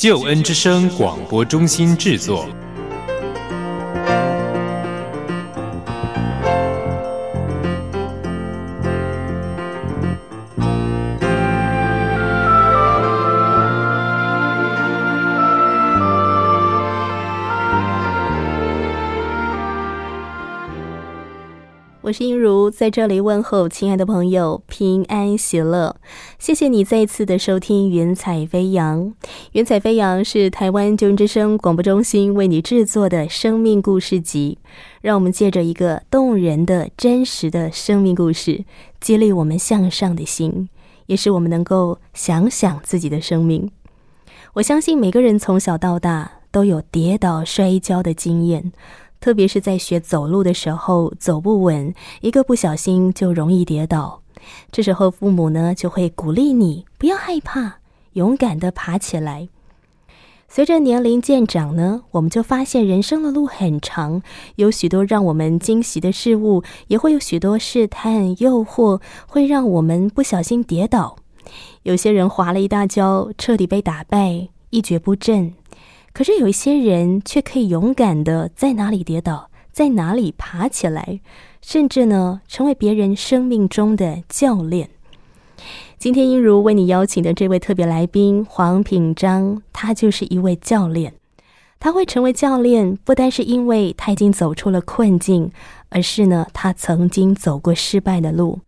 救恩之声广播中心制作。在这里问候亲爱的朋友，平安喜乐。谢谢你再次的收听《云彩飞扬》。《云彩飞扬》是台湾救援之声广播中心为你制作的生命故事集，让我们借着一个动人的真实的生命故事，激励我们向上的心，也使我们能够想想自己的生命。我相信每个人从小到大都有跌倒摔跤的经验。特别是在学走路的时候，走不稳，一个不小心就容易跌倒。这时候，父母呢就会鼓励你不要害怕，勇敢的爬起来。随着年龄渐长呢，我们就发现人生的路很长，有许多让我们惊喜的事物，也会有许多试探、诱惑，会让我们不小心跌倒。有些人滑了一大跤，彻底被打败，一蹶不振。可是有一些人却可以勇敢的在哪里跌倒，在哪里爬起来，甚至呢成为别人生命中的教练。今天英如为你邀请的这位特别来宾黄品章，他就是一位教练。他会成为教练，不单是因为他已经走出了困境，而是呢他曾经走过失败的路。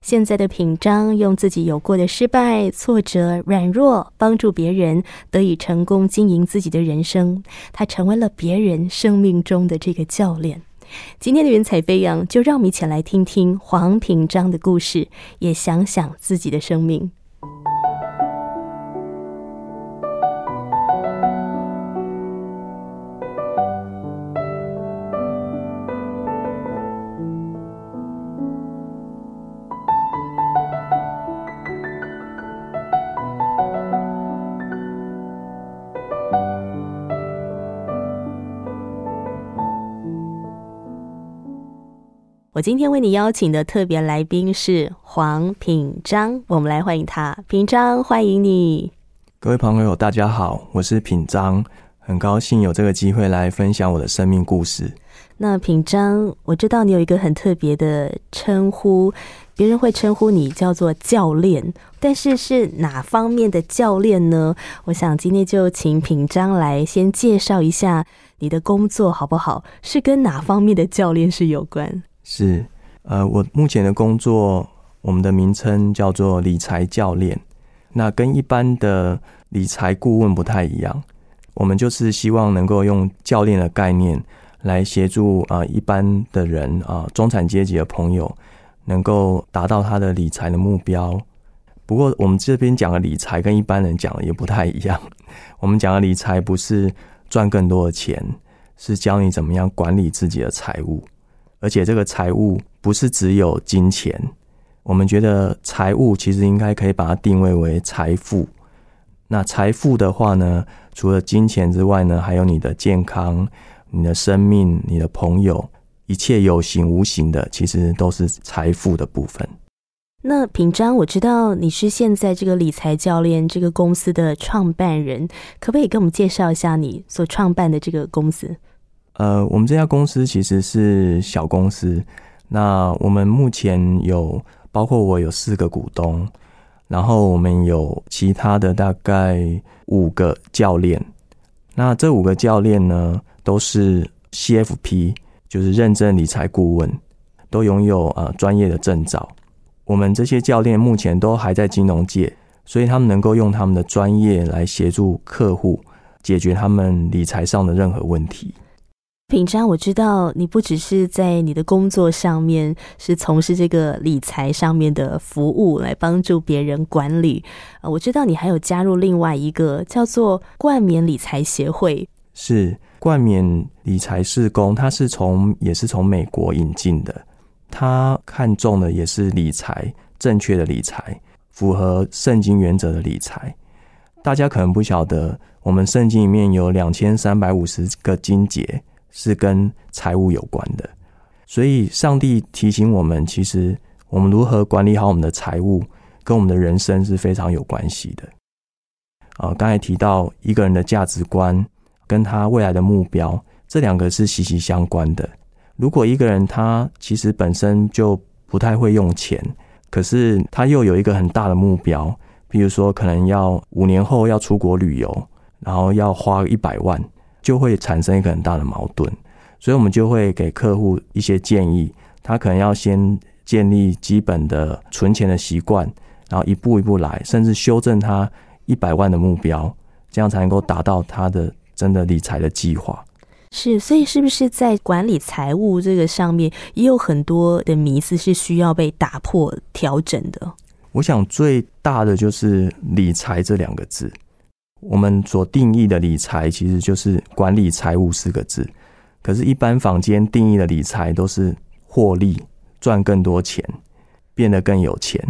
现在的品章用自己有过的失败、挫折、软弱，帮助别人得以成功经营自己的人生。他成为了别人生命中的这个教练。今天的云彩飞扬，就让我们一起来听听黄品章的故事，也想想自己的生命。我今天为你邀请的特别来宾是黄品章，我们来欢迎他。品章，欢迎你！各位朋友，大家好，我是品章，很高兴有这个机会来分享我的生命故事。那品章，我知道你有一个很特别的称呼，别人会称呼你叫做教练，但是是哪方面的教练呢？我想今天就请品章来先介绍一下你的工作好不好？是跟哪方面的教练是有关？是，呃，我目前的工作，我们的名称叫做理财教练。那跟一般的理财顾问不太一样，我们就是希望能够用教练的概念来协助啊一般的人啊中产阶级的朋友，能够达到他的理财的目标。不过我们这边讲的理财跟一般人讲的也不太一样，我们讲的理财不是赚更多的钱，是教你怎么样管理自己的财务。而且这个财务不是只有金钱，我们觉得财务其实应该可以把它定位为财富。那财富的话呢，除了金钱之外呢，还有你的健康、你的生命、你的朋友，一切有形无形的，其实都是财富的部分。那品章，我知道你是现在这个理财教练这个公司的创办人，可不可以跟我们介绍一下你所创办的这个公司？呃，我们这家公司其实是小公司。那我们目前有包括我有四个股东，然后我们有其他的大概五个教练。那这五个教练呢，都是 CFP，就是认证理财顾问，都拥有呃专业的证照。我们这些教练目前都还在金融界，所以他们能够用他们的专业来协助客户解决他们理财上的任何问题。品章，我知道你不只是在你的工作上面是从事这个理财上面的服务，来帮助别人管理。呃，我知道你还有加入另外一个叫做冠冕理财协会。是冠冕理财事工，它是从也是从美国引进的，他看重的也是理财正确的理财，符合圣经原则的理财。大家可能不晓得，我们圣经里面有两千三百五十个经节。是跟财务有关的，所以上帝提醒我们，其实我们如何管理好我们的财务，跟我们的人生是非常有关系的。啊，刚才提到一个人的价值观跟他未来的目标，这两个是息息相关的。如果一个人他其实本身就不太会用钱，可是他又有一个很大的目标，比如说可能要五年后要出国旅游，然后要花一百万。就会产生一个很大的矛盾，所以我们就会给客户一些建议，他可能要先建立基本的存钱的习惯，然后一步一步来，甚至修正他一百万的目标，这样才能够达到他的真的理财的计划。是，所以是不是在管理财务这个上面，也有很多的迷思是需要被打破、调整的？我想最大的就是“理财”这两个字。我们所定义的理财其实就是管理财务四个字，可是，一般坊间定义的理财都是获利、赚更多钱、变得更有钱。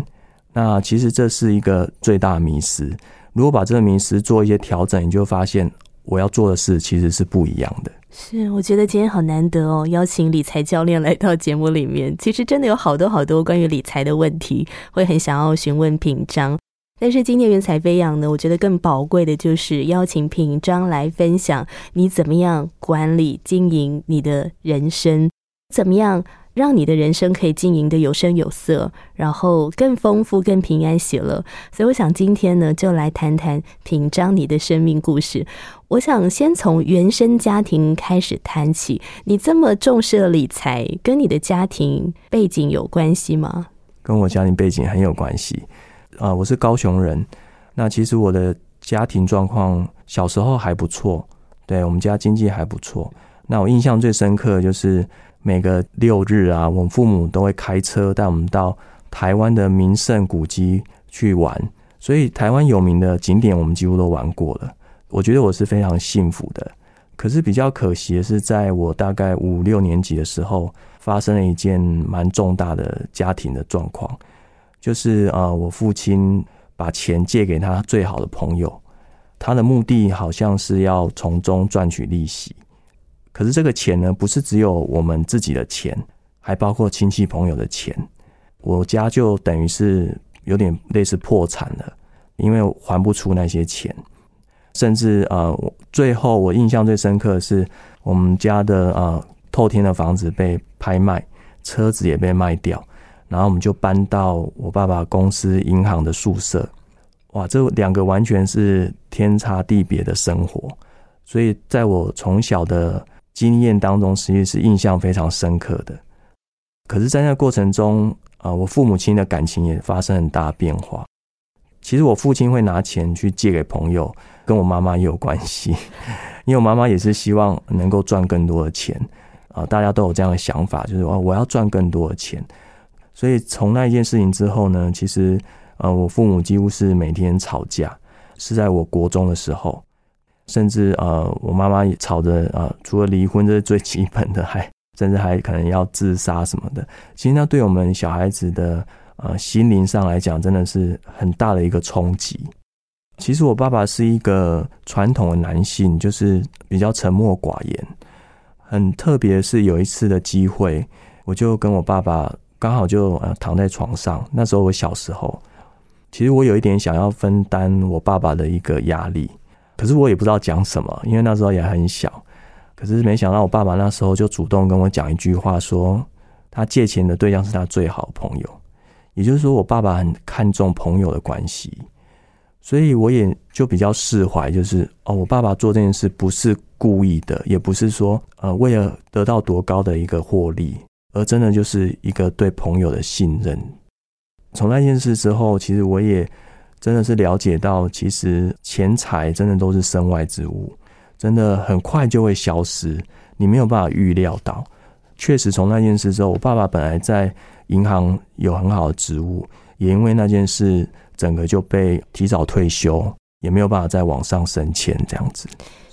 那其实这是一个最大的迷失。如果把这个迷失做一些调整，你就发现我要做的事其实是不一样的。是，我觉得今天好难得哦，邀请理财教练来到节目里面。其实真的有好多好多关于理财的问题，会很想要询问品章。但是今天云彩飞扬呢，我觉得更宝贵的就是邀请品章来分享你怎么样管理经营你的人生，怎么样让你的人生可以经营的有声有色，然后更丰富、更平安喜乐。所以我想今天呢，就来谈谈品章你的生命故事。我想先从原生家庭开始谈起。你这么重视的理财，跟你的家庭背景有关系吗？跟我家庭背景很有关系。啊，我是高雄人。那其实我的家庭状况小时候还不错，对我们家经济还不错。那我印象最深刻就是每个六日啊，我父母都会开车带我们到台湾的名胜古迹去玩。所以台湾有名的景点我们几乎都玩过了。我觉得我是非常幸福的。可是比较可惜的是，在我大概五六年级的时候，发生了一件蛮重大的家庭的状况。就是啊，我父亲把钱借给他最好的朋友，他的目的好像是要从中赚取利息。可是这个钱呢，不是只有我们自己的钱，还包括亲戚朋友的钱。我家就等于是有点类似破产了，因为还不出那些钱。甚至啊，最后我印象最深刻的是，我们家的啊透天的房子被拍卖，车子也被卖掉。然后我们就搬到我爸爸公司银行的宿舍，哇，这两个完全是天差地别的生活，所以在我从小的经验当中，实际是印象非常深刻的。可是，在那过程中，啊，我父母亲的感情也发生很大变化。其实，我父亲会拿钱去借给朋友，跟我妈妈也有关系，因为我妈妈也是希望能够赚更多的钱啊，大家都有这样的想法，就是哦，我要赚更多的钱。所以从那一件事情之后呢，其实呃，我父母几乎是每天吵架，是在我国中的时候，甚至呃，我妈妈也吵着啊，除了离婚这是最基本的，还甚至还可能要自杀什么的。其实那对我们小孩子的呃心灵上来讲，真的是很大的一个冲击。其实我爸爸是一个传统的男性，就是比较沉默寡言。很特别是有一次的机会，我就跟我爸爸。刚好就躺在床上，那时候我小时候，其实我有一点想要分担我爸爸的一个压力，可是我也不知道讲什么，因为那时候也很小。可是没想到我爸爸那时候就主动跟我讲一句话，说他借钱的对象是他最好朋友，也就是说我爸爸很看重朋友的关系，所以我也就比较释怀，就是哦，我爸爸做这件事不是故意的，也不是说呃为了得到多高的一个获利。而真的就是一个对朋友的信任。从那件事之后，其实我也真的是了解到，其实钱财真的都是身外之物。真的很快就会消失，你没有办法预料到。确实，从那件事之后，我爸爸本来在银行有很好的职务，也因为那件事，整个就被提早退休，也没有办法再往上升迁，这样子。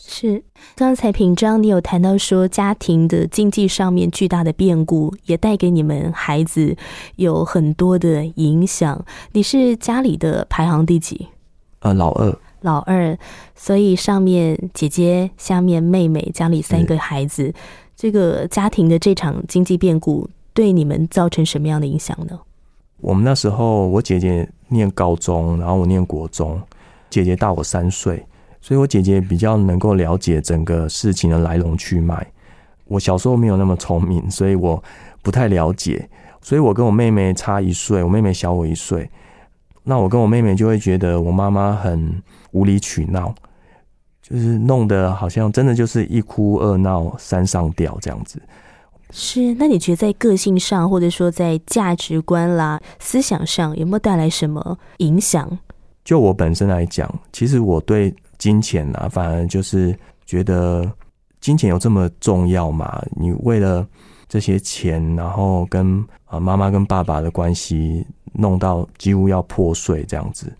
是，刚才品章你有谈到说，家庭的经济上面巨大的变故，也带给你们孩子有很多的影响。你是家里的排行第几？呃，老二。老二，所以上面姐姐，下面妹妹，家里三个孩子，这个家庭的这场经济变故，对你们造成什么样的影响呢？我们那时候，我姐姐念高中，然后我念国中，姐姐大我三岁。所以，我姐姐比较能够了解整个事情的来龙去脉。我小时候没有那么聪明，所以我不太了解。所以我跟我妹妹差一岁，我妹妹小我一岁。那我跟我妹妹就会觉得我妈妈很无理取闹，就是弄得好像真的就是一哭二闹三上吊这样子。是，那你觉得在个性上，或者说在价值观啦、思想上，有没有带来什么影响？就我本身来讲，其实我对。金钱啊，反而就是觉得金钱有这么重要嘛？你为了这些钱，然后跟啊妈妈跟爸爸的关系弄到几乎要破碎这样子。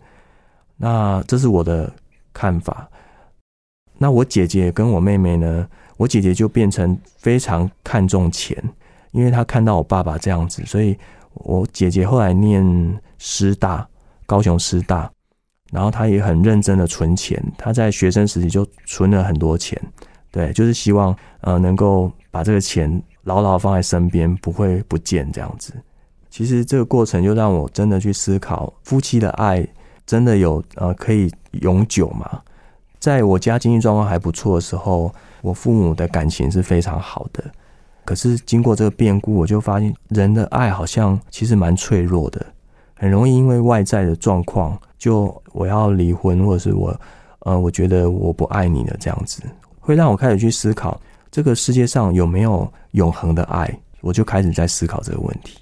那这是我的看法。那我姐姐跟我妹妹呢？我姐姐就变成非常看重钱，因为她看到我爸爸这样子，所以我姐姐后来念师大，高雄师大。然后他也很认真的存钱，他在学生时期就存了很多钱，对，就是希望呃能够把这个钱牢牢放在身边，不会不见这样子。其实这个过程就让我真的去思考，夫妻的爱真的有呃可以永久吗？在我家经济状况还不错的时候，我父母的感情是非常好的。可是经过这个变故，我就发现人的爱好像其实蛮脆弱的，很容易因为外在的状况。就我要离婚，或者是我，呃，我觉得我不爱你了，这样子会让我开始去思考这个世界上有没有永恒的爱。我就开始在思考这个问题。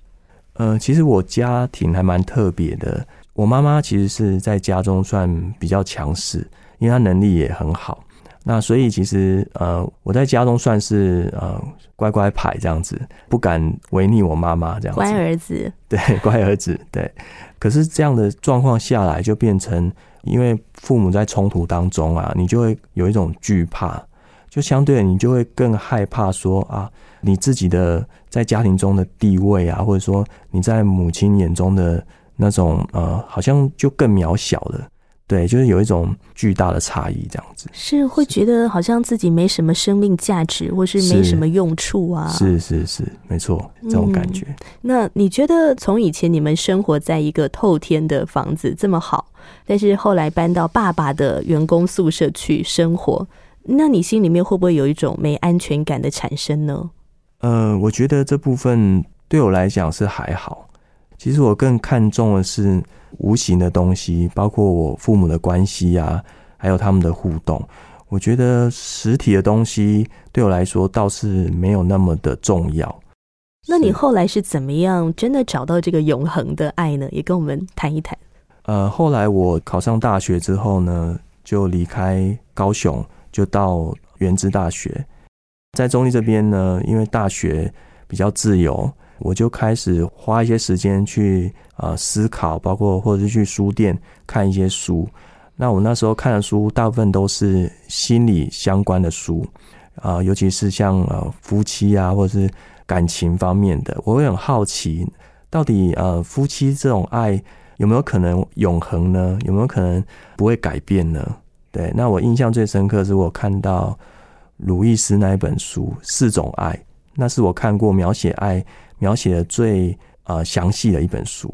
呃，其实我家庭还蛮特别的，我妈妈其实是在家中算比较强势，因为她能力也很好。那所以其实呃，我在家中算是呃乖乖牌这样子，不敢违逆我妈妈这样子。乖儿子，对，乖儿子，对。可是这样的状况下来，就变成因为父母在冲突当中啊，你就会有一种惧怕，就相对你就会更害怕说啊，你自己的在家庭中的地位啊，或者说你在母亲眼中的那种呃，好像就更渺小了。对，就是有一种巨大的差异，这样子是会觉得好像自己没什么生命价值，或是没什么用处啊。是是是，没错，这种感觉。那你觉得从以前你们生活在一个透天的房子这么好，但是后来搬到爸爸的员工宿舍去生活，那你心里面会不会有一种没安全感的产生呢？呃，我觉得这部分对我来讲是还好。其实我更看重的是。无形的东西，包括我父母的关系啊，还有他们的互动。我觉得实体的东西对我来说倒是没有那么的重要。那你后来是怎么样真的找到这个永恒的爱呢？也跟我们谈一谈。呃，后来我考上大学之后呢，就离开高雄，就到原知大学。在中立这边呢，因为大学比较自由。我就开始花一些时间去啊思考，包括或者是去书店看一些书。那我那时候看的书大部分都是心理相关的书啊，尤其是像呃夫妻啊，或者是感情方面的。我会很好奇，到底呃夫妻这种爱有没有可能永恒呢？有没有可能不会改变呢？对，那我印象最深刻是我看到鲁易斯那一本书《四种爱》，那是我看过描写爱。描写的最呃详细的一本书，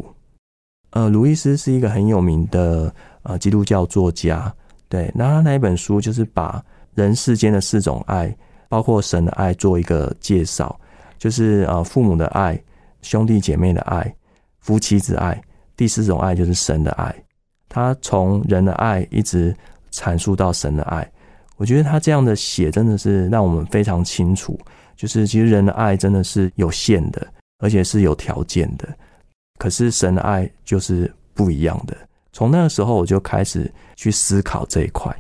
呃，鲁伊斯是一个很有名的呃基督教作家，对，那他那一本书就是把人世间的四种爱，包括神的爱做一个介绍，就是呃父母的爱、兄弟姐妹的爱、夫妻之爱，第四种爱就是神的爱，他从人的爱一直阐述到神的爱，我觉得他这样的写真的是让我们非常清楚。就是其实人的爱真的是有限的，而且是有条件的。可是神的爱就是不一样的。从那个时候我就开始去思考这一块。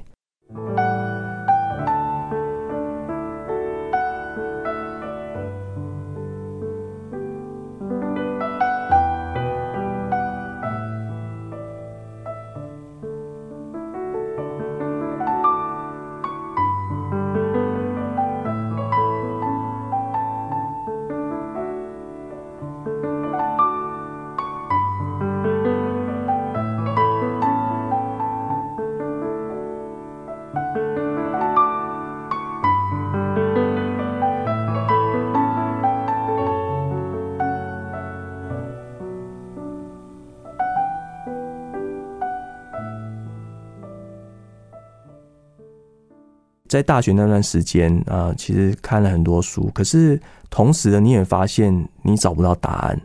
在大学那段时间啊，其实看了很多书，可是同时呢你也发现你找不到答案。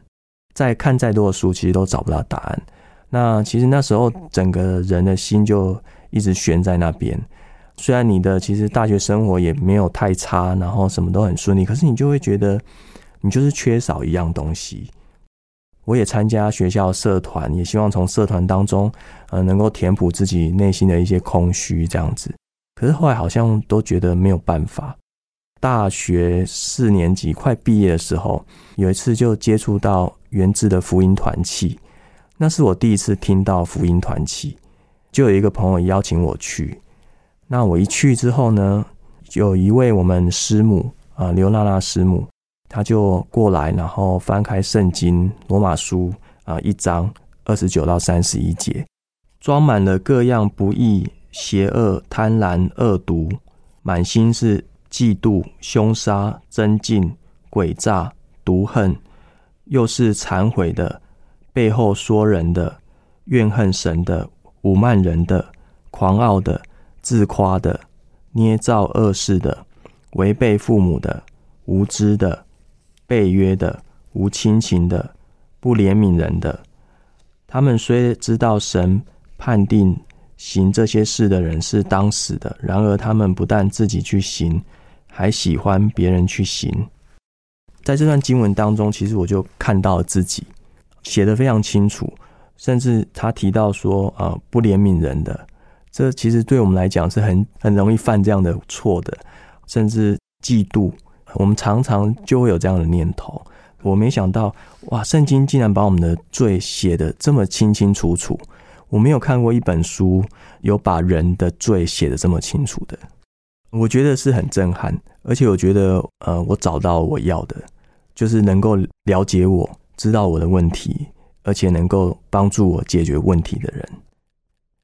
再看再多的书，其实都找不到答案。那其实那时候整个人的心就一直悬在那边。虽然你的其实大学生活也没有太差，然后什么都很顺利，可是你就会觉得你就是缺少一样东西。我也参加学校社团，也希望从社团当中，呃，能够填补自己内心的一些空虚，这样子。可是后来好像都觉得没有办法。大学四年级快毕业的时候，有一次就接触到原制的福音团契，那是我第一次听到福音团契，就有一个朋友邀请我去。那我一去之后呢，有一位我们师母啊，刘娜娜师母，她就过来，然后翻开圣经罗马书啊一章二十九到三十一节，装满了各样不易、邪恶、贪婪、恶毒，满心是嫉妒、凶杀、争竞、诡诈、毒恨，又是忏悔的，背后说人的，怨恨神的，侮慢人的，狂傲的。自夸的、捏造恶事的、违背父母的、无知的、背约的、无亲情的、不怜悯人的，他们虽知道神判定行这些事的人是当死的，然而他们不但自己去行，还喜欢别人去行。在这段经文当中，其实我就看到自己写的非常清楚，甚至他提到说啊，不怜悯人的。这其实对我们来讲是很很容易犯这样的错的，甚至嫉妒，我们常常就会有这样的念头。我没想到，哇，圣经竟然把我们的罪写得这么清清楚楚。我没有看过一本书有把人的罪写的这么清楚的，我觉得是很震撼。而且我觉得，呃，我找到我要的，就是能够了解我、知道我的问题，而且能够帮助我解决问题的人。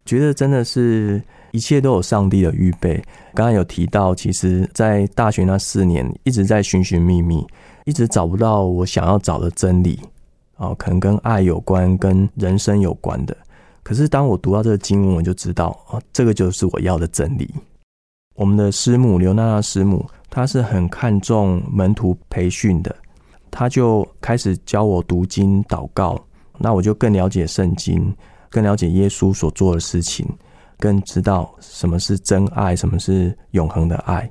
觉得真的是一切都有上帝的预备。刚刚有提到，其实，在大学那四年一直在寻寻觅觅，一直找不到我想要找的真理哦，可能跟爱有关，跟人生有关的。可是当我读到这个经文，我就知道哦，这个就是我要的真理。我们的师母刘娜娜师母，她是很看重门徒培训的，她就开始教我读经祷告，那我就更了解圣经。更了解耶稣所做的事情，更知道什么是真爱，什么是永恒的爱。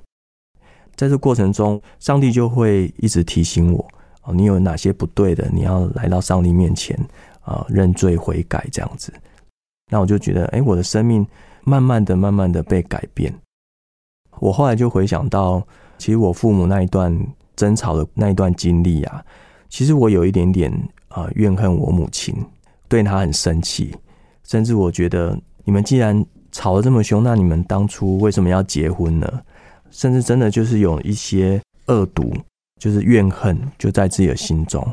在这过程中，上帝就会一直提醒我：哦，你有哪些不对的，你要来到上帝面前啊，认罪悔改这样子。那我就觉得，哎，我的生命慢慢的、慢慢的被改变。我后来就回想到，其实我父母那一段争吵的那一段经历啊，其实我有一点点啊怨恨我母亲，对她很生气。甚至我觉得，你们既然吵得这么凶，那你们当初为什么要结婚呢？甚至真的就是有一些恶毒，就是怨恨就在自己的心中。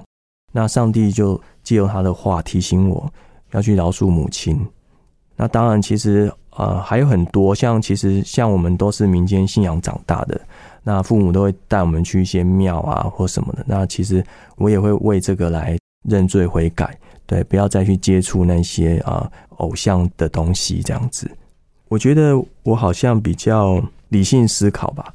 那上帝就借由他的话提醒我，要去饶恕母亲。那当然，其实呃还有很多，像其实像我们都是民间信仰长大的，那父母都会带我们去一些庙啊或什么的。那其实我也会为这个来认罪悔改。对，不要再去接触那些啊偶像的东西，这样子。我觉得我好像比较理性思考吧。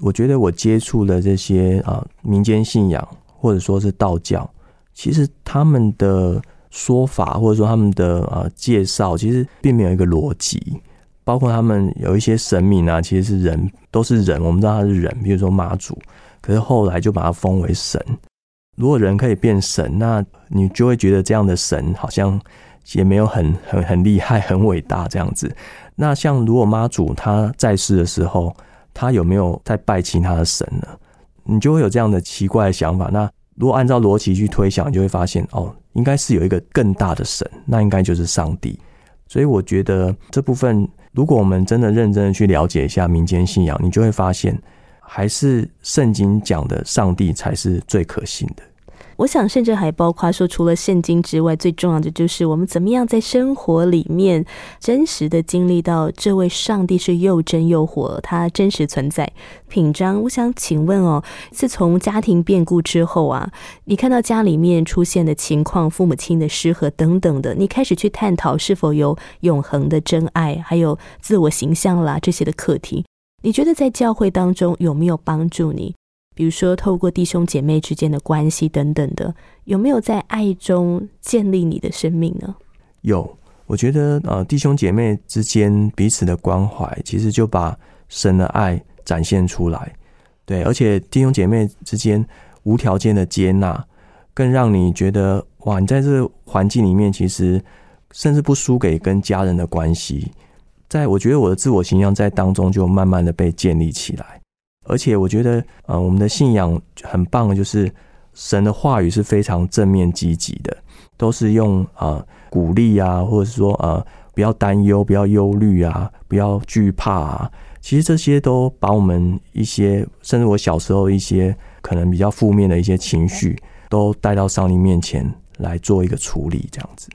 我觉得我接触的这些啊民间信仰，或者说是道教，其实他们的说法或者说他们的呃介绍，其实并没有一个逻辑。包括他们有一些神明啊，其实是人，都是人，我们知道他是人，比如说妈祖，可是后来就把他封为神。如果人可以变神，那你就会觉得这样的神好像也没有很很很厉害、很伟大这样子。那像如果妈祖他在世的时候，他有没有在拜其他的神呢？你就会有这样的奇怪的想法。那如果按照逻辑去推想，你就会发现哦，应该是有一个更大的神，那应该就是上帝。所以我觉得这部分，如果我们真的认真的去了解一下民间信仰，你就会发现，还是圣经讲的上帝才是最可信的。我想，甚至还包括说，除了圣经之外，最重要的就是我们怎么样在生活里面真实的经历到这位上帝是又真又活，他真实存在。品章，我想请问哦，自从家庭变故之后啊，你看到家里面出现的情况，父母亲的失和等等的，你开始去探讨是否有永恒的真爱，还有自我形象啦这些的课题。你觉得在教会当中有没有帮助你？比如说透过弟兄姐妹之间的关系等等的，有没有在爱中建立你的生命呢？有，我觉得呃，弟兄姐妹之间彼此的关怀，其实就把神的爱展现出来。对，而且弟兄姐妹之间无条件的接纳，更让你觉得哇，你在这环境里面，其实甚至不输给跟家人的关系。在我觉得我的自我形象在当中就慢慢的被建立起来，而且我觉得呃，我们的信仰很棒的就是神的话语是非常正面积极的，都是用啊鼓励啊，或者是说呃不要担忧，不要忧虑啊，不要惧怕啊。其实这些都把我们一些，甚至我小时候一些可能比较负面的一些情绪，都带到上帝面前来做一个处理，这样子。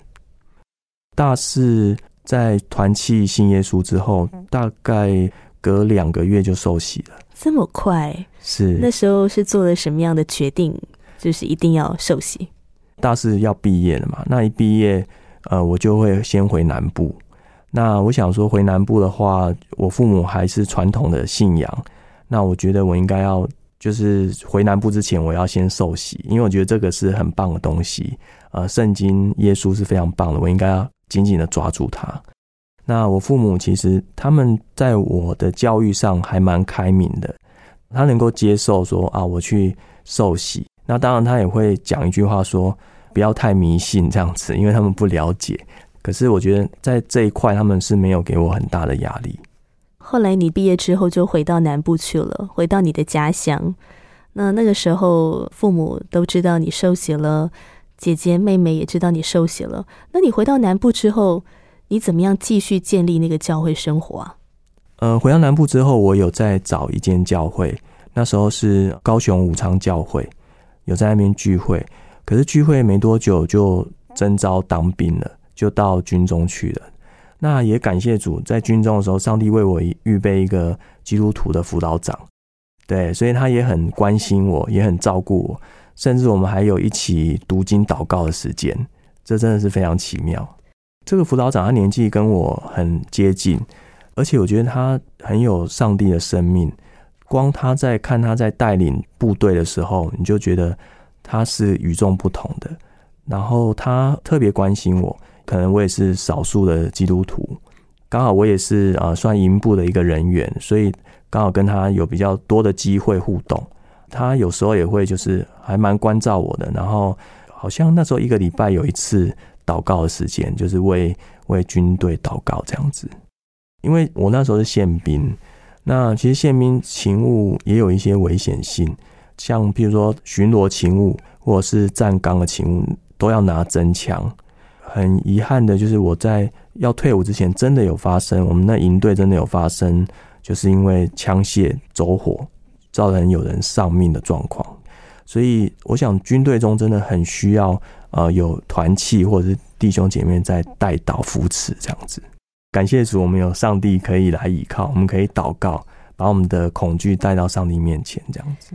大四在团契信耶稣之后，大概隔两个月就受洗了。这么快？是那时候是做了什么样的决定？就是一定要受洗。大四要毕业了嘛？那一毕业，呃，我就会先回南部。那我想说，回南部的话，我父母还是传统的信仰。那我觉得我应该要，就是回南部之前，我要先受洗，因为我觉得这个是很棒的东西。呃，圣经耶稣是非常棒的，我应该要紧紧的抓住它。那我父母其实他们在我的教育上还蛮开明的，他能够接受说啊，我去受洗。那当然他也会讲一句话说，不要太迷信这样子，因为他们不了解。可是我觉得在这一块，他们是没有给我很大的压力。后来你毕业之后就回到南部去了，回到你的家乡。那那个时候，父母都知道你受洗了，姐姐妹妹也知道你受洗了。那你回到南部之后，你怎么样继续建立那个教会生活啊？呃，回到南部之后，我有在找一间教会，那时候是高雄武昌教会，有在那边聚会。可是聚会没多久就征召当兵了。就到军中去了。那也感谢主，在军中的时候，上帝为我预备一个基督徒的辅导长，对，所以他也很关心我，也很照顾我，甚至我们还有一起读经祷告的时间，这真的是非常奇妙。这个辅导长他年纪跟我很接近，而且我觉得他很有上帝的生命。光他在看他在带领部队的时候，你就觉得他是与众不同的。然后他特别关心我。可能我也是少数的基督徒，刚好我也是啊，算营部的一个人员，所以刚好跟他有比较多的机会互动。他有时候也会就是还蛮关照我的，然后好像那时候一个礼拜有一次祷告的时间，就是为为军队祷告这样子。因为我那时候是宪兵，那其实宪兵勤务也有一些危险性，像譬如说巡逻勤务或者是站岗的勤务，都要拿真枪。很遗憾的就是，我在要退伍之前，真的有发生，我们那营队真的有发生，就是因为枪械走火，造成有人丧命的状况。所以，我想军队中真的很需要，呃，有团契或者是弟兄姐妹在带导扶持这样子。感谢主，我们有上帝可以来依靠，我们可以祷告，把我们的恐惧带到上帝面前这样子。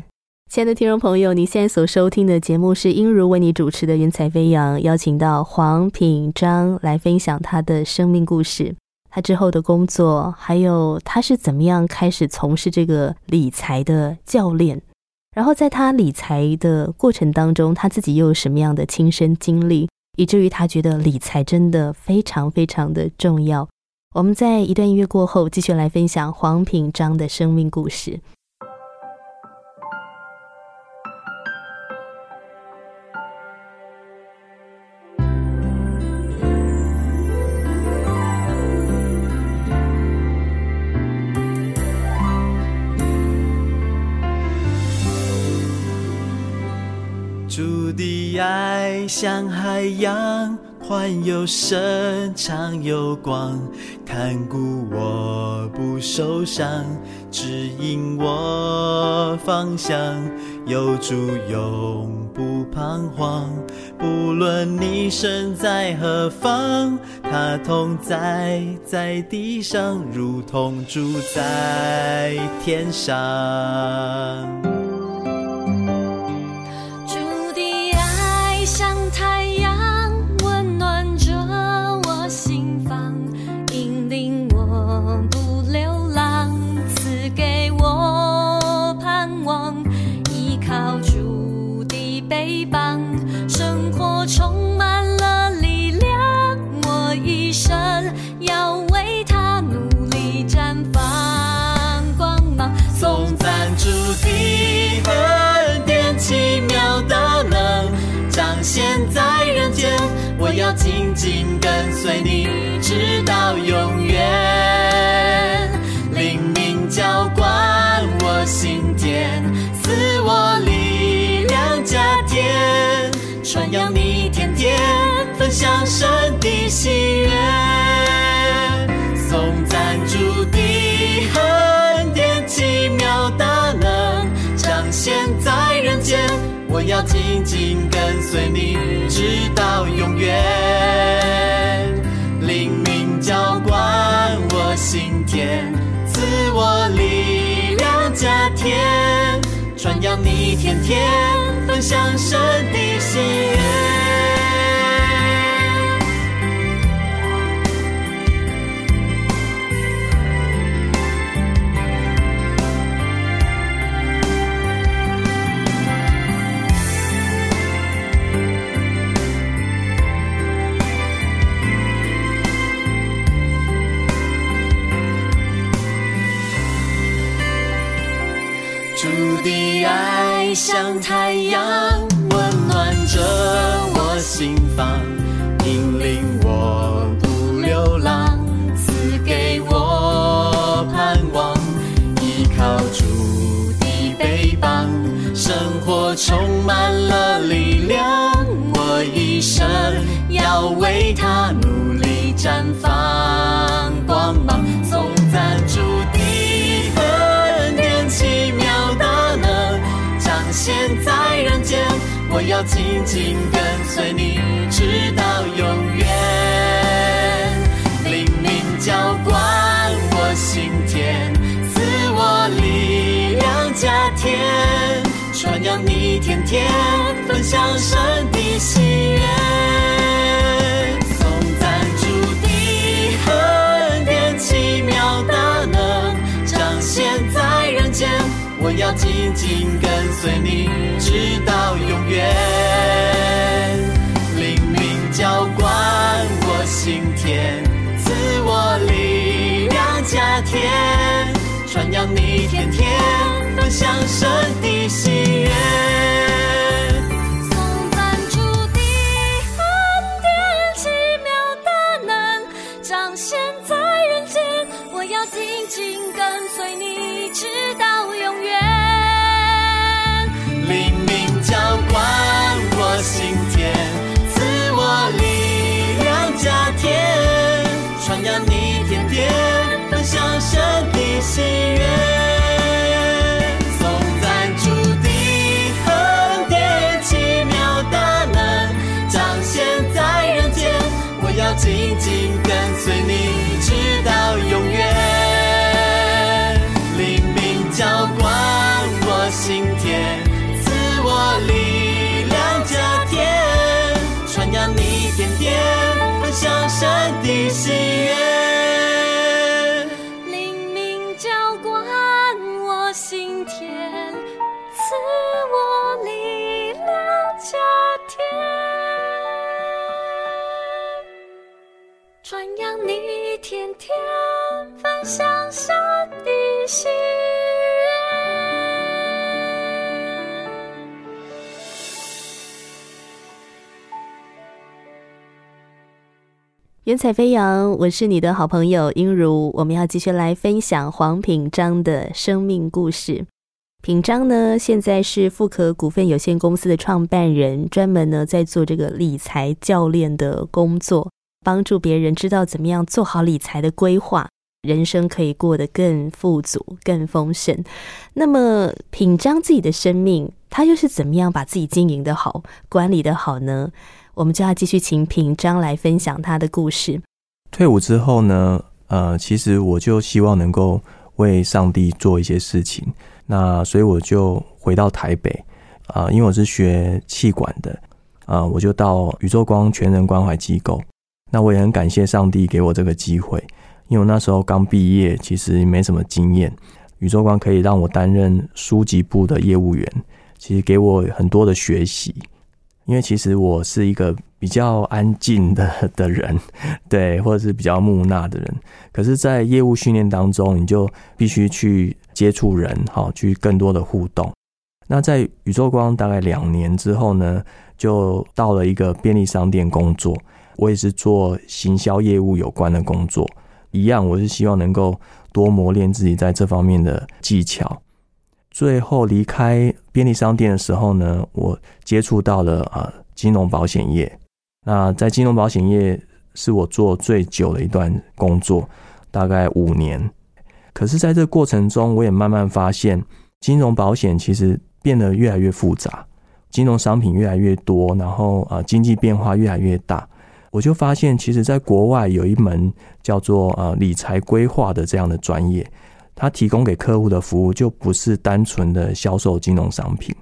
亲爱的听众朋友，你现在所收听的节目是英如为你主持的《云彩飞扬》，邀请到黄品章来分享他的生命故事，他之后的工作，还有他是怎么样开始从事这个理财的教练，然后在他理财的过程当中，他自己又有什么样的亲身经历，以至于他觉得理财真的非常非常的重要。我们在一段音乐过后，继续来分享黄品章的生命故事。像海洋，宽又深，长又广，看顾我不受伤，指引我方向，有主永不彷徨。不论你身在何方，他同在在地上，如同住在天上。跟随你，直到永远。灵明浇灌我心田，赐我力量加添，传扬你天天分享神的喜悦，我要紧紧跟随你，直到永远。灵明浇灌我心田，赐我力量加添，传扬你天天分享神的喜悦。像太阳，温暖着我心房，引领我不流浪，赐给我盼望，依靠主的背膀，生活充满了力量，我一生要为他努力绽放光芒，我要紧紧跟随你，直到永远。灵命浇灌我心田，赐我力量加添，传扬你天天分享神的喜悦。我要紧紧跟随你，直到永远。灵命浇灌我心田，赐我力量加添，传扬你天天分享神的心喜悦，纵然注定横跌，奇妙大能彰显在人间。我要紧紧跟随你，直到永远。灵明浇灌我心田，赐我力量加添，传扬你点点奔向山顶。的喜悦。云彩飞扬，我是你的好朋友英如。我们要继续来分享黄品章的生命故事。品章呢，现在是富可股份有限公司的创办人，专门呢在做这个理财教练的工作，帮助别人知道怎么样做好理财的规划，人生可以过得更富足、更丰盛。那么，品章自己的生命，他又是怎么样把自己经营的好、管理的好呢？我们就要继续请品章来分享他的故事。退伍之后呢，呃，其实我就希望能够为上帝做一些事情，那所以我就回到台北啊、因为我是学气管的啊、我就到宇宙光全人关怀机构。那我也很感谢上帝给我这个机会，因为我那时候刚毕业，其实没什么经验。宇宙光可以让我担任书籍部的业务员，其实给我很多的学习。因为其实我是一个比较安静的的人，对，或者是比较木讷的人。可是，在业务训练当中，你就必须去接触人，好去更多的互动。那在宇宙光大概两年之后呢，就到了一个便利商店工作，我也是做行销业务有关的工作，一样我是希望能够多磨练自己在这方面的技巧。最后离开便利商店的时候呢，我接触到了啊金融保险业。那在金融保险业是我做最久的一段工作，大概五年。可是，在这过程中，我也慢慢发现，金融保险其实变得越来越复杂，金融商品越来越多，然后啊，经济变化越来越大。我就发现，其实在国外有一门叫做呃理财规划的这样的专业，它提供给客户的服务就不是单纯的销售金融商品。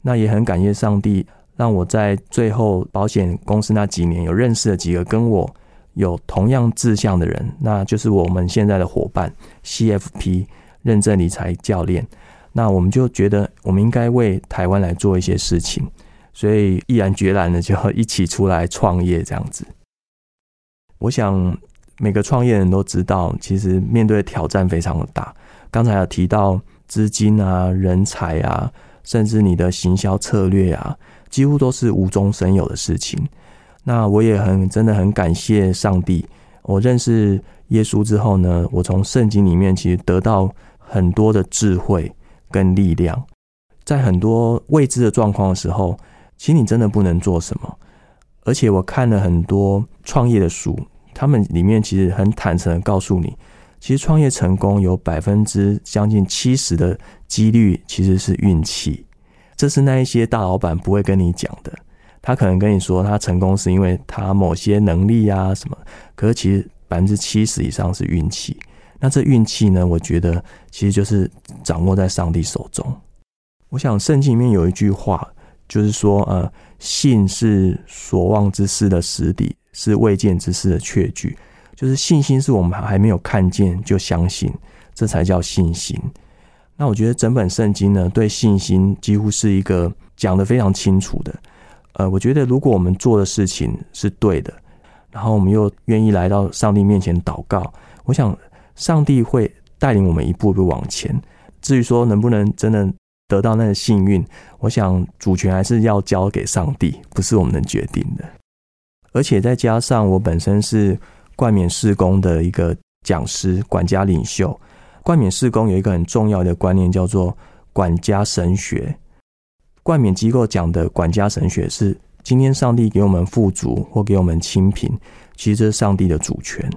那也很感谢上帝。让我在最后保险公司那几年有认识了几个跟我有同样志向的人，那就是我们现在的伙伴 CFP 认证理财教练。那我们就觉得我们应该为台湾来做一些事情，所以毅然决然的就一起出来创业这样子。我想每个创业人都知道，其实面对挑战非常的大。刚才有提到资金啊、人才啊，甚至你的行销策略啊。几乎都是无中生有的事情。那我也很真的很感谢上帝。我认识耶稣之后呢，我从圣经里面其实得到很多的智慧跟力量。在很多未知的状况的时候，其实你真的不能做什么。而且我看了很多创业的书，他们里面其实很坦诚的告诉你，其实创业成功有百分之将近七十的几率其实是运气。这是那一些大老板不会跟你讲的，他可能跟你说他成功是因为他某些能力啊什么，可是其实百分之七十以上是运气。那这运气呢？我觉得其实就是掌握在上帝手中。我想圣经里面有一句话，就是说，呃，信是所望之事的实底，是未见之事的确据。就是信心是我们还没有看见就相信，这才叫信心。那我觉得整本圣经呢，对信心几乎是一个讲的非常清楚的。呃，我觉得如果我们做的事情是对的，然后我们又愿意来到上帝面前祷告，我想上帝会带领我们一步一步往前。至于说能不能真的得到那个幸运，我想主权还是要交给上帝，不是我们能决定的。而且再加上我本身是冠冕事工的一个讲师、管家、领袖。冠冕事工有一个很重要的观念，叫做管家神学。冠冕机构讲的管家神学是，今天上帝给我们富足或给我们清贫，其实这是上帝的主权。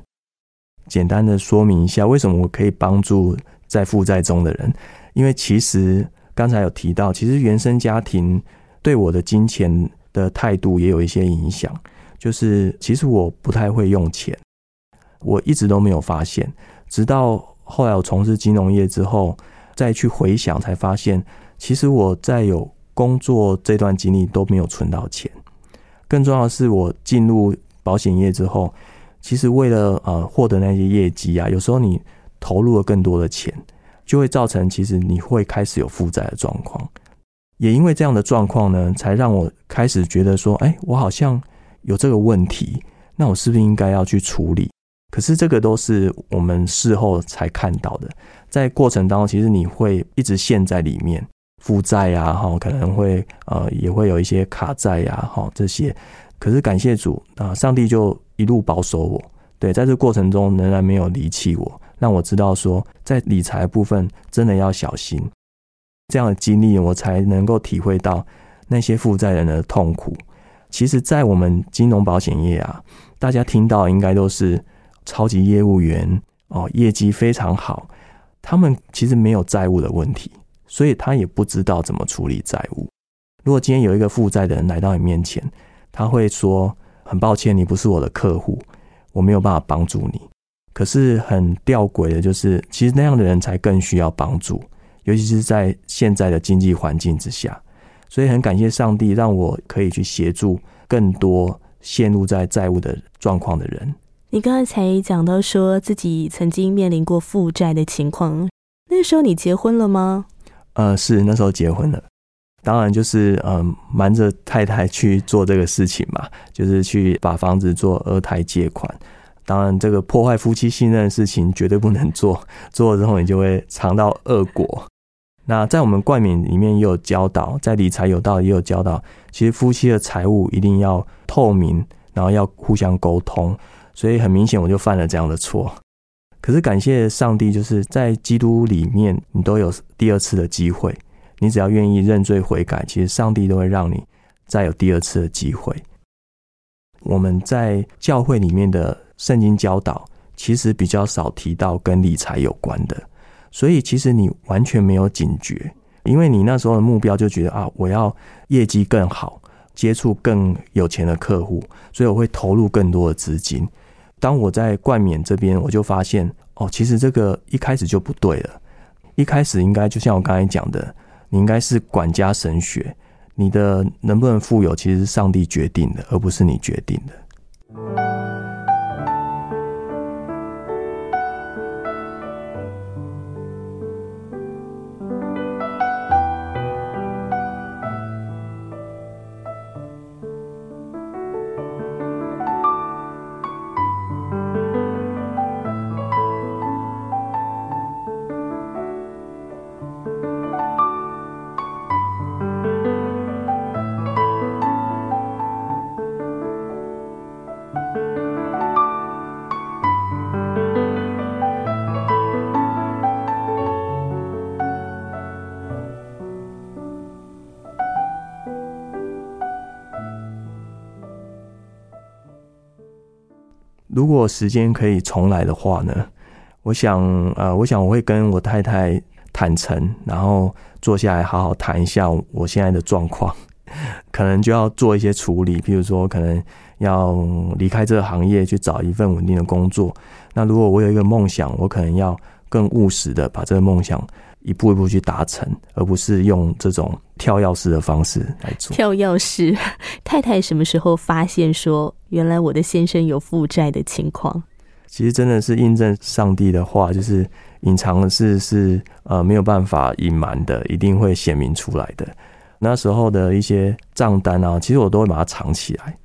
简单的说明一下，为什么我可以帮助在负债中的人？因为其实刚才有提到，其实原生家庭对我的金钱的态度也有一些影响。就是其实我不太会用钱，我一直都没有发现，直到。后来我从事金融业之后，再去回想，才发现，其实我在有工作这段经历都没有存到钱。更重要的是，我进入保险业之后，其实为了呃获得那些业绩啊，有时候你投入了更多的钱，就会造成其实你会开始有负债的状况。也因为这样的状况呢，才让我开始觉得说，哎，我好像有这个问题，那我是不是应该要去处理？可是这个都是我们事后才看到的，在过程当中，其实你会一直陷在里面，负债呀，哈，可能会呃也会有一些卡债呀，哈，这些。可是感谢主啊，上帝就一路保守我，对，在这过程中仍然没有离弃我，让我知道说，在理财部分真的要小心。这样的经历，我才能够体会到那些负债人的痛苦。其实，在我们金融保险业啊，大家听到应该都是。超级业务员哦，业绩非常好，他们其实没有债务的问题，所以他也不知道怎么处理债务。如果今天有一个负债的人来到你面前，他会说：“很抱歉，你不是我的客户，我没有办法帮助你。”可是很吊诡的就是，其实那样的人才更需要帮助，尤其是在现在的经济环境之下。所以很感谢上帝，让我可以去协助更多陷入在债务的状况的人。你刚才讲到说自己曾经面临过负债的情况，那时候你结婚了吗？呃，是那时候结婚了，当然就是嗯瞒着太太去做这个事情嘛，就是去把房子做二胎借款。当然，这个破坏夫妻信任的事情绝对不能做，做了之后你就会尝到恶果。那在我们冠冕里面也有教导，在理财有道也有教导，其实夫妻的财务一定要透明，然后要互相沟通。所以很明显，我就犯了这样的错。可是感谢上帝，就是在基督里面，你都有第二次的机会。你只要愿意认罪悔改，其实上帝都会让你再有第二次的机会。我们在教会里面的圣经教导，其实比较少提到跟理财有关的。所以其实你完全没有警觉，因为你那时候的目标就觉得啊，我要业绩更好，接触更有钱的客户，所以我会投入更多的资金。当我在冠冕这边，我就发现哦，其实这个一开始就不对了。一开始应该就像我刚才讲的，你应该是管家神学，你的能不能富有，其实是上帝决定的，而不是你决定的。时间可以重来的话呢？我想，呃，我想我会跟我太太坦诚，然后坐下来好好谈一下我现在的状况，可能就要做一些处理，譬如说，可能要离开这个行业去找一份稳定的工作。那如果我有一个梦想，我可能要更务实的把这个梦想。一步一步去达成，而不是用这种跳钥匙的方式来做。跳钥匙，太太什么时候发现说，原来我的先生有负债的情况？其实真的是印证上帝的话，就是隐藏的事是呃没有办法隐瞒的，一定会显明出来的。那时候的一些账单啊，其实我都会把它藏起来。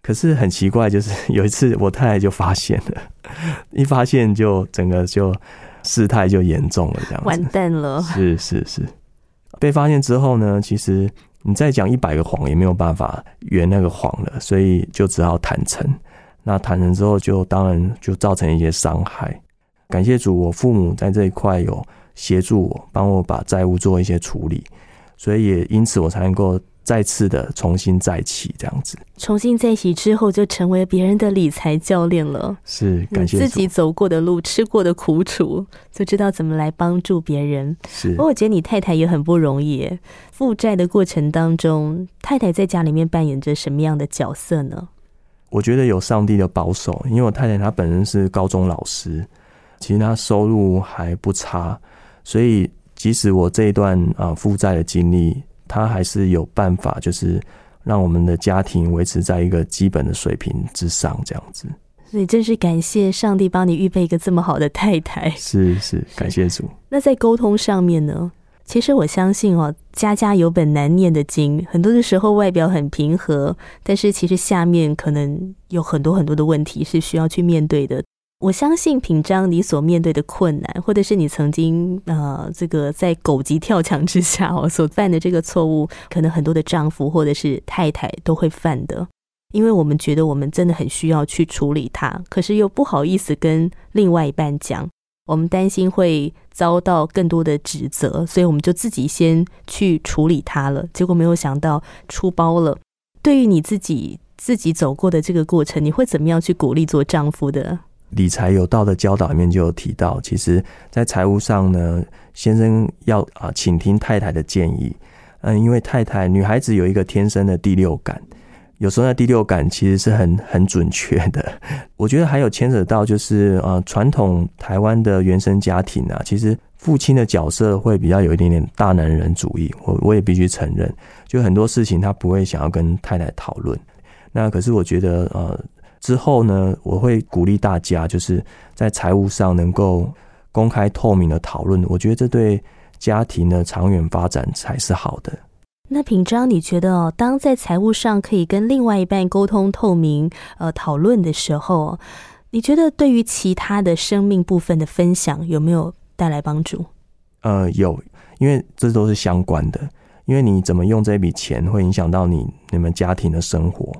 可是很奇怪，就是有一次我太太就发现了，一发现就整个就。事态就严重了，这样完蛋了。是是是，被发现之后呢，其实你再讲一百个谎也没有办法圆那个谎了，所以就只好坦诚。那坦诚之后，就当然就造成一些伤害。感谢主，我父母在这一块有协助我，帮我把债务做一些处理，所以也因此我才能够。再次的重新再起，这样子。重新再起之后，就成为别人的理财教练了。是，感谢自己走过的路，吃过的苦楚，就知道怎么来帮助别人。是，我觉得你太太也很不容易。负债的过程当中，太太在家里面扮演着什么样的角色呢？我觉得有上帝的保守，因为我太太她本身是高中老师，其实她收入还不差，所以即使我这一段啊负债的经历。他还是有办法，就是让我们的家庭维持在一个基本的水平之上，这样子。所以真是感谢上帝帮你预备一个这么好的太太。是是，感谢主。那在沟通上面呢？其实我相信哦，家家有本难念的经，很多的时候外表很平和，但是其实下面可能有很多很多的问题是需要去面对的。我相信品章，你所面对的困难，或者是你曾经呃，这个在狗急跳墙之下哦所犯的这个错误，可能很多的丈夫或者是太太都会犯的。因为我们觉得我们真的很需要去处理它，可是又不好意思跟另外一半讲，我们担心会遭到更多的指责，所以我们就自己先去处理它了。结果没有想到出包了。对于你自己自己走过的这个过程，你会怎么样去鼓励做丈夫的？理财有道的教导里面就有提到，其实，在财务上呢，先生要啊请听太太的建议。嗯，因为太太女孩子有一个天生的第六感，有时候那第六感其实是很很准确的。我觉得还有牵扯到就是啊，传统台湾的原生家庭啊，其实父亲的角色会比较有一点点大男人主义。我我也必须承认，就很多事情他不会想要跟太太讨论。那可是我觉得呃。之后呢，我会鼓励大家，就是在财务上能够公开透明的讨论。我觉得这对家庭的长远发展才是好的。那平章，你觉得哦，当在财务上可以跟另外一半沟通透明、呃讨论的时候，你觉得对于其他的生命部分的分享有没有带来帮助？呃，有，因为这都是相关的。因为你怎么用这笔钱，会影响到你你们家庭的生活。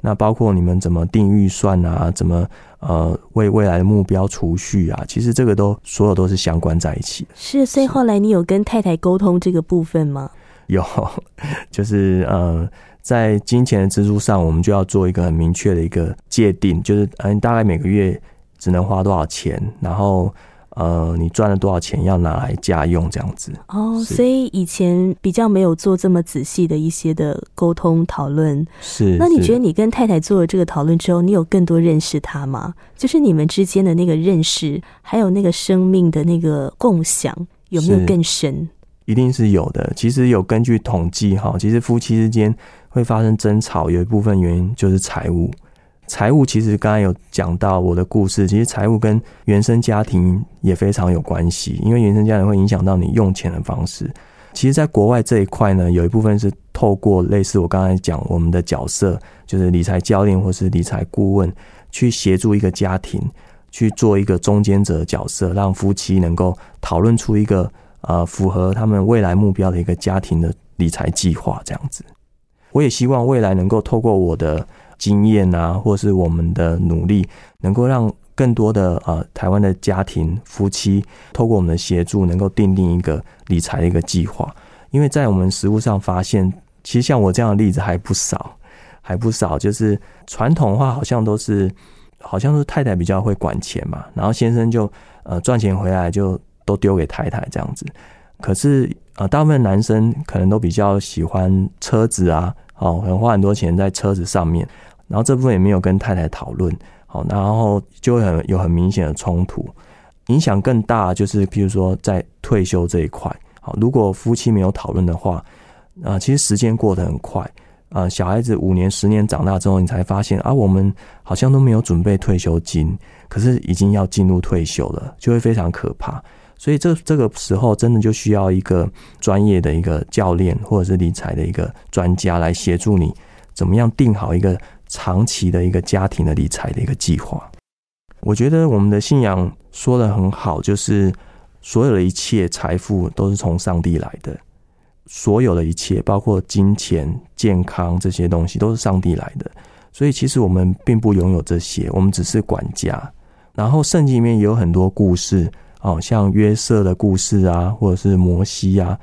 那包括你们怎么定预算啊，怎么呃为未来的目标储蓄啊，其实这个都所有都是相关在一起的。是，所以后来你有跟太太沟通这个部分吗？有，就是呃，在金钱的支出上，我们就要做一个很明确的一个界定，就是嗯，大概每个月只能花多少钱，然后。呃，你赚了多少钱要拿来家用这样子哦，所以以前比较没有做这么仔细的一些的沟通讨论。是，那你觉得你跟太太做了这个讨论之后，你有更多认识他吗？就是你们之间的那个认识，还有那个生命的那个共享，有没有更深？一定是有的。其实有根据统计哈，其实夫妻之间会发生争吵，有一部分原因就是财务。财务其实刚才有讲到我的故事，其实财务跟原生家庭也非常有关系，因为原生家庭会影响到你用钱的方式。其实，在国外这一块呢，有一部分是透过类似我刚才讲我们的角色，就是理财教练或是理财顾问，去协助一个家庭去做一个中间者的角色，让夫妻能够讨论出一个呃符合他们未来目标的一个家庭的理财计划。这样子，我也希望未来能够透过我的。经验啊，或是我们的努力，能够让更多的呃台湾的家庭夫妻，透过我们的协助，能够订定一个理财的一个计划。因为在我们实物上发现，其实像我这样的例子还不少，还不少。就是传统话好像都是，好像是太太比较会管钱嘛，然后先生就呃赚钱回来就都丢给太太这样子。可是呃，大部分男生可能都比较喜欢车子啊，哦，可能花很多钱在车子上面。然后这部分也没有跟太太讨论，好，然后就会很有很明显的冲突，影响更大就是，譬如说在退休这一块，好，如果夫妻没有讨论的话，啊，其实时间过得很快，啊，小孩子五年、十年长大之后，你才发现啊，我们好像都没有准备退休金，可是已经要进入退休了，就会非常可怕。所以这这个时候真的就需要一个专业的一个教练或者是理财的一个专家来协助你，怎么样定好一个。长期的一个家庭的理财的一个计划，我觉得我们的信仰说的很好，就是所有的一切财富都是从上帝来的，所有的一切，包括金钱、健康这些东西，都是上帝来的。所以其实我们并不拥有这些，我们只是管家。然后圣经里面也有很多故事，哦，像约瑟的故事啊，或者是摩西啊，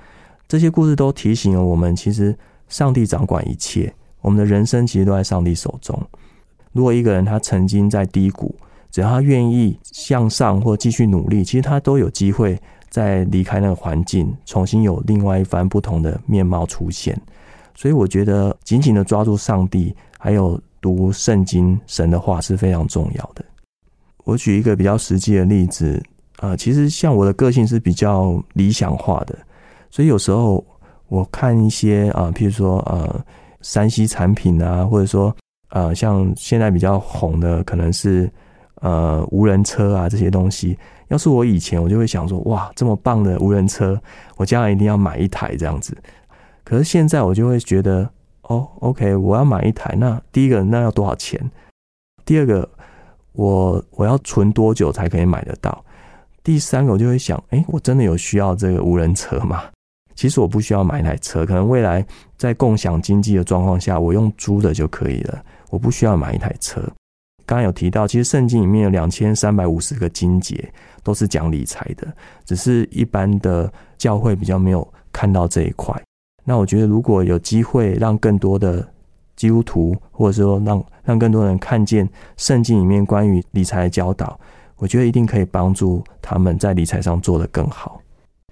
这些故事都提醒了我们，其实上帝掌管一切。我们的人生其实都在上帝手中。如果一个人他曾经在低谷，只要他愿意向上或继续努力，其实他都有机会在离开那个环境，重新有另外一番不同的面貌出现。所以我觉得紧紧的抓住上帝，还有读圣经神的话是非常重要的。我举一个比较实际的例子，呃，其实像我的个性是比较理想化的，所以有时候我看一些啊，譬如说呃。山西产品啊，或者说呃，像现在比较红的，可能是呃无人车啊这些东西。要是我以前，我就会想说，哇，这么棒的无人车，我将来一定要买一台这样子。可是现在我就会觉得，哦，OK，我要买一台，那第一个那要多少钱？第二个，我我要存多久才可以买得到？第三个，我就会想，哎，我真的有需要这个无人车吗？其实我不需要买一台车，可能未来在共享经济的状况下，我用租的就可以了。我不需要买一台车。刚刚有提到，其实圣经里面有两千三百五十个经节都是讲理财的，只是一般的教会比较没有看到这一块。那我觉得，如果有机会让更多的基督徒，或者说让让更多人看见圣经里面关于理财的教导，我觉得一定可以帮助他们在理财上做得更好。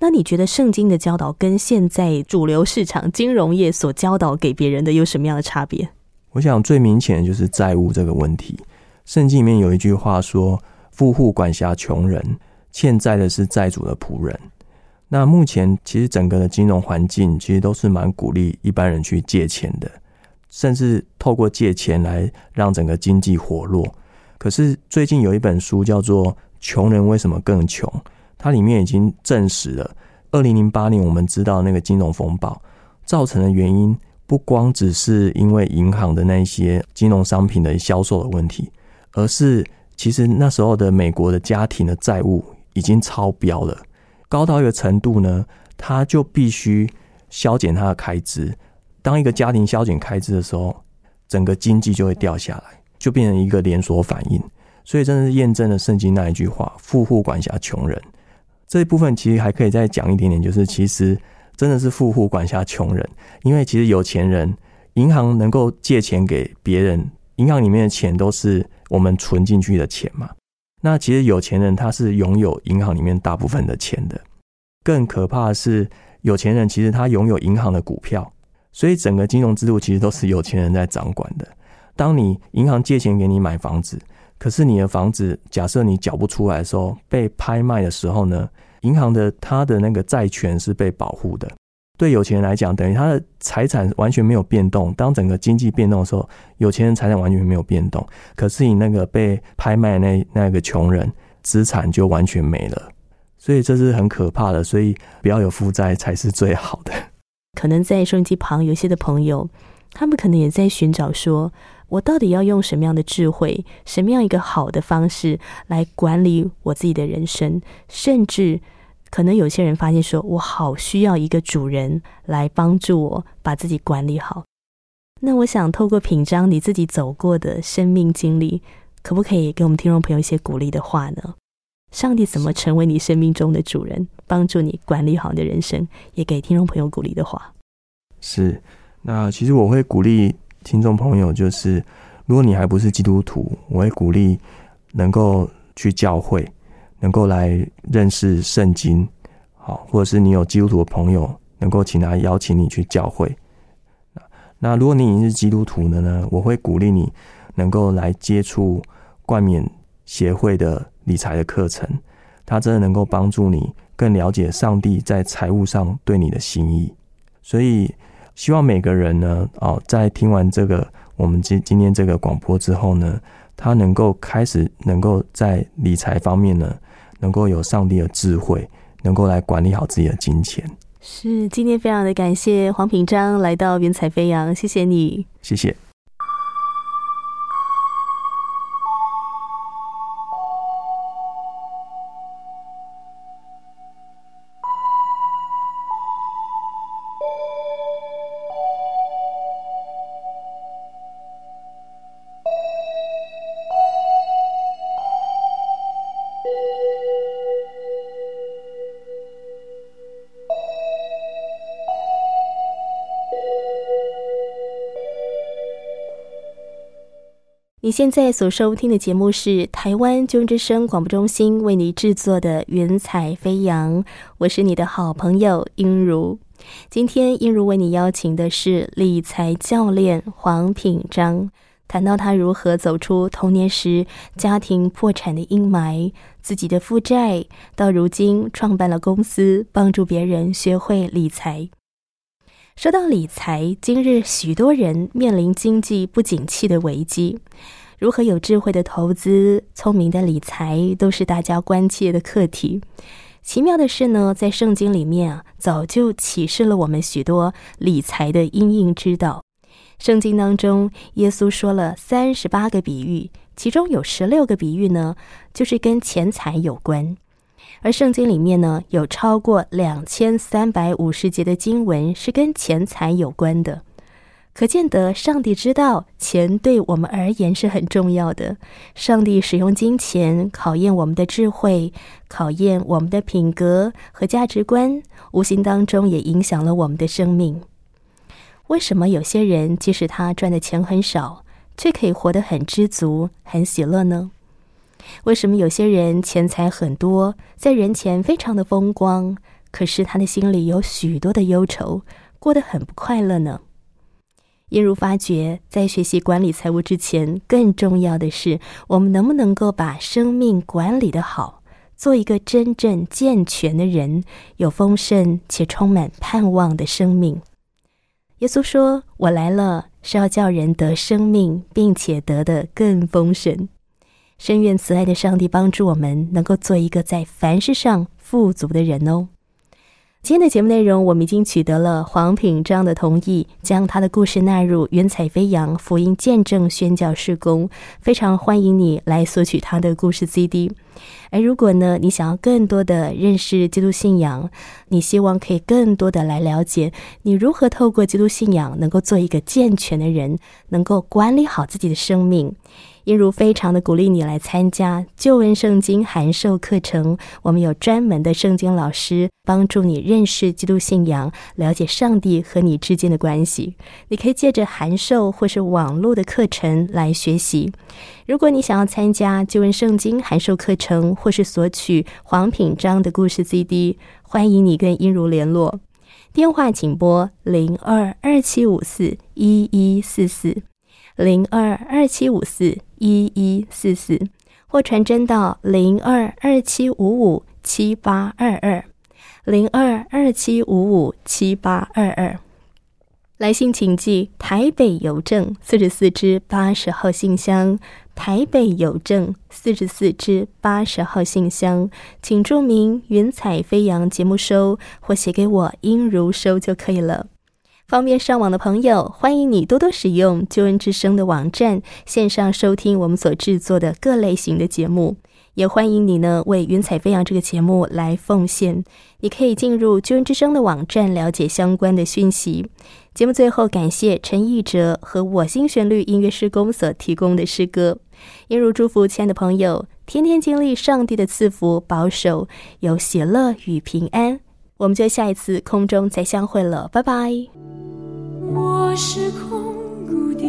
那你觉得圣经的教导跟现在主流市场金融业所教导给别人的有什么样的差别？我想最明显的就是债务这个问题。圣经里面有一句话说：“富户管辖穷人，欠债的是债主的仆人。”那目前其实整个的金融环境其实都是蛮鼓励一般人去借钱的，甚至透过借钱来让整个经济活络。可是最近有一本书叫做《穷人为什么更穷》。它里面已经证实了，二零零八年我们知道那个金融风暴造成的原因，不光只是因为银行的那些金融商品的销售的问题，而是其实那时候的美国的家庭的债务已经超标了，高到一个程度呢，他就必须削减他的开支。当一个家庭削减开支的时候，整个经济就会掉下来，就变成一个连锁反应。所以真的是验证了圣经那一句话：“富户管辖穷人。”这一部分其实还可以再讲一点点，就是其实真的是富户管辖穷人，因为其实有钱人银行能够借钱给别人，银行里面的钱都是我们存进去的钱嘛。那其实有钱人他是拥有银行里面大部分的钱的。更可怕的是，有钱人其实他拥有银行的股票，所以整个金融制度其实都是有钱人在掌管的。当你银行借钱给你买房子。可是你的房子，假设你缴不出来的时候，被拍卖的时候呢？银行的他的那个债权是被保护的。对有钱人来讲，等于他的财产完全没有变动。当整个经济变动的时候，有钱人财产完全没有变动。可是你那个被拍卖那那个穷人，资产就完全没了。所以这是很可怕的。所以不要有负债才是最好的。可能在收音机旁有些的朋友，他们可能也在寻找说。我到底要用什么样的智慧，什么样一个好的方式来管理我自己的人生？甚至可能有些人发现说，我好需要一个主人来帮助我把自己管理好。那我想透过品章你自己走过的生命经历，可不可以给我们听众朋友一些鼓励的话呢？上帝怎么成为你生命中的主人，帮助你管理好你的人生？也给听众朋友鼓励的话。是，那其实我会鼓励。听众朋友，就是如果你还不是基督徒，我会鼓励能够去教会，能够来认识圣经，好，或者是你有基督徒的朋友，能够请他邀请你去教会。那如果你已经是基督徒的呢，我会鼓励你能够来接触冠冕协会的理财的课程，它真的能够帮助你更了解上帝在财务上对你的心意，所以。希望每个人呢，哦，在听完这个我们今今天这个广播之后呢，他能够开始能够在理财方面呢，能够有上帝的智慧，能够来管理好自己的金钱。是，今天非常的感谢黄品章来到云彩飞扬，谢谢你，谢谢。你现在所收听的节目是台湾救之声广播中心为你制作的《云彩飞扬》，我是你的好朋友英如。今天英如为你邀请的是理财教练黄品章，谈到他如何走出童年时家庭破产的阴霾，自己的负债，到如今创办了公司，帮助别人学会理财。说到理财，今日许多人面临经济不景气的危机，如何有智慧的投资、聪明的理财，都是大家关切的课题。奇妙的是呢，在圣经里面啊，早就启示了我们许多理财的应应之道。圣经当中，耶稣说了三十八个比喻，其中有十六个比喻呢，就是跟钱财有关。而圣经里面呢，有超过两千三百五十节的经文是跟钱财有关的，可见得上帝知道钱对我们而言是很重要的。上帝使用金钱考验我们的智慧，考验我们的品格和价值观，无形当中也影响了我们的生命。为什么有些人即使他赚的钱很少，却可以活得很知足、很喜乐呢？为什么有些人钱财很多，在人前非常的风光，可是他的心里有许多的忧愁，过得很不快乐呢？因如发觉，在学习管理财务之前，更重要的是，我们能不能够把生命管理的好，做一个真正健全的人，有丰盛且充满盼望的生命。耶稣说：“我来了，是要叫人得生命，并且得的更丰盛。”深愿慈爱的上帝帮助我们，能够做一个在凡事上富足的人哦。今天的节目内容，我们已经取得了黄品章的同意，将他的故事纳入云彩飞扬福音见证宣教事工。非常欢迎你来索取他的故事 CD。而如果呢，你想要更多的认识基督信仰，你希望可以更多的来了解你如何透过基督信仰能够做一个健全的人，能够管理好自己的生命。因如非常的鼓励你来参加旧文圣经函授课程，我们有专门的圣经老师帮助你认识基督信仰，了解上帝和你之间的关系。你可以借着函授或是网络的课程来学习。如果你想要参加旧文圣经函授课程，或是索取黄品章的故事 CD，欢迎你跟英如联络。电话请拨零二二七五四一一四四。零二二七五四一一四四，或传真到零二二七五五七八二二，零二二七五五七八二二。来信请寄台北邮政四十四支八十号信箱，台北邮政四十四支八十号信箱，请注明“云彩飞扬”节目收，或写给我“音如收”就可以了。方便上网的朋友，欢迎你多多使用救恩之声的网站，线上收听我们所制作的各类型的节目。也欢迎你呢为云彩飞扬这个节目来奉献。你可以进入救恩之声的网站了解相关的讯息。节目最后，感谢陈奕哲和我心旋律音乐施工所提供的诗歌。一如祝福亲爱的朋友，天天经历上帝的赐福保守，有喜乐与平安。我们就下一次空中再相会了，拜拜。我是空谷的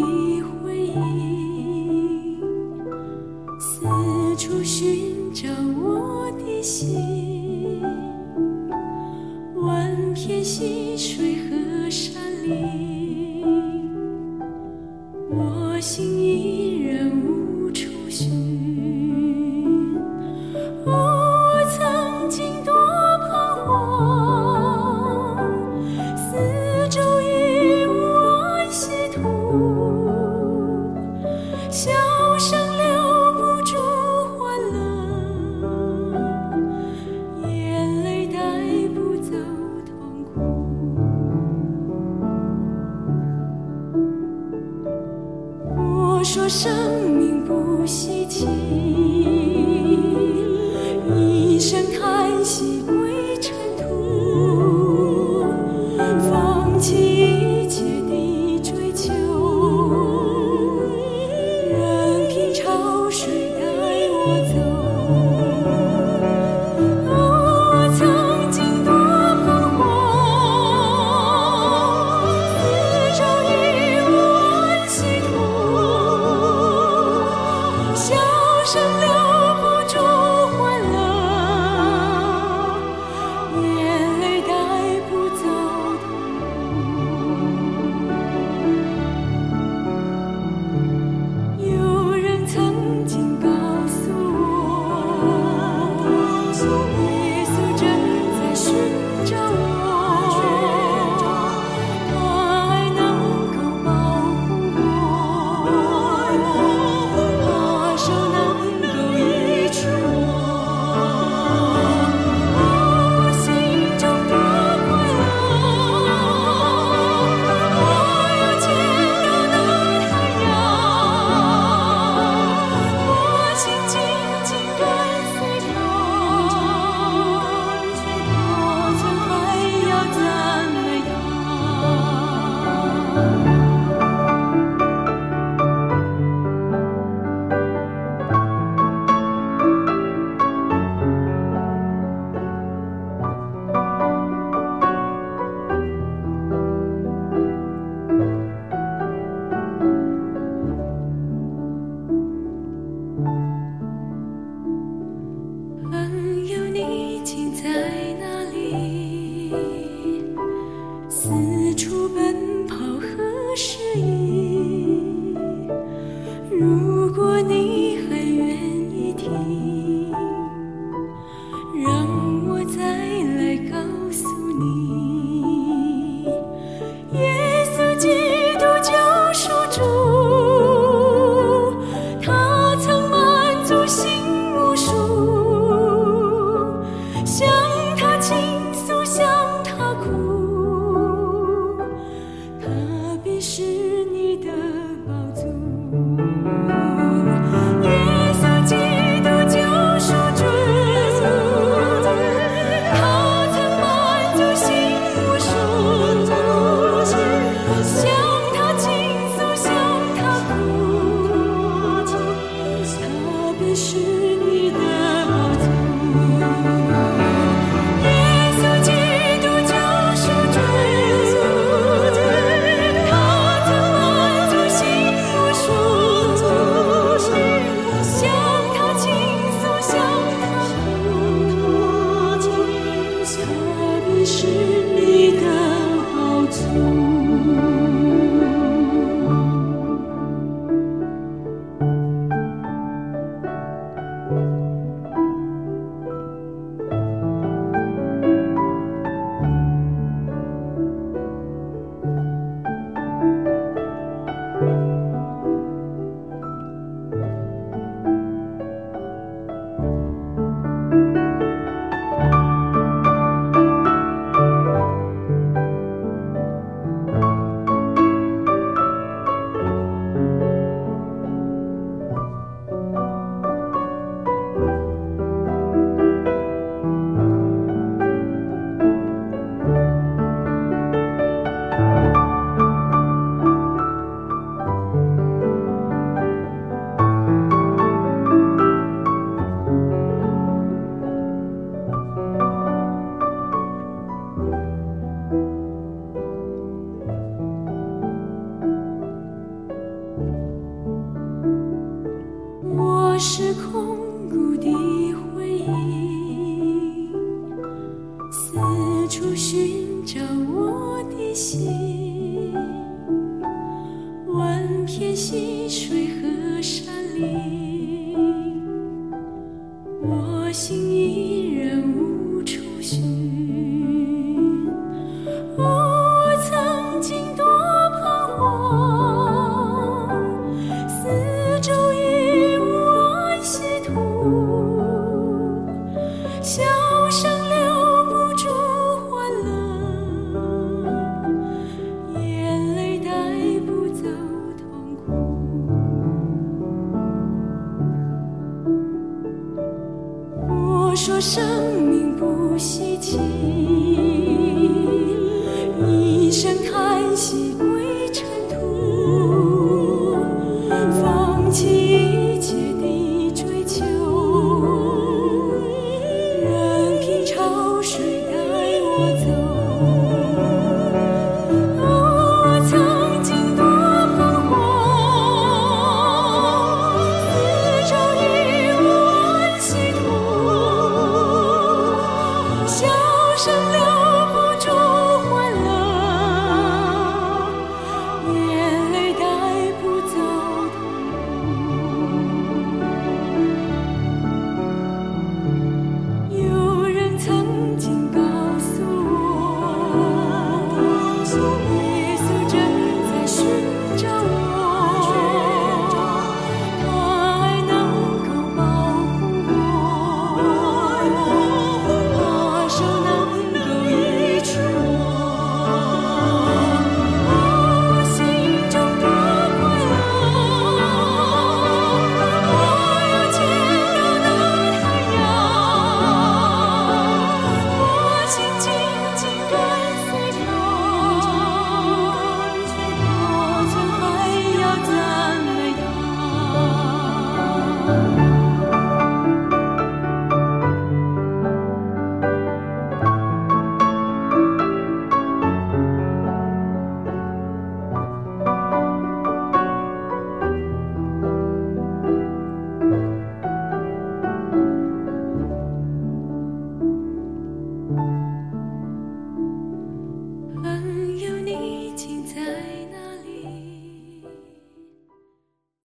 回忆，四处寻找我的心，万片溪水和山林，我心依然无处寻。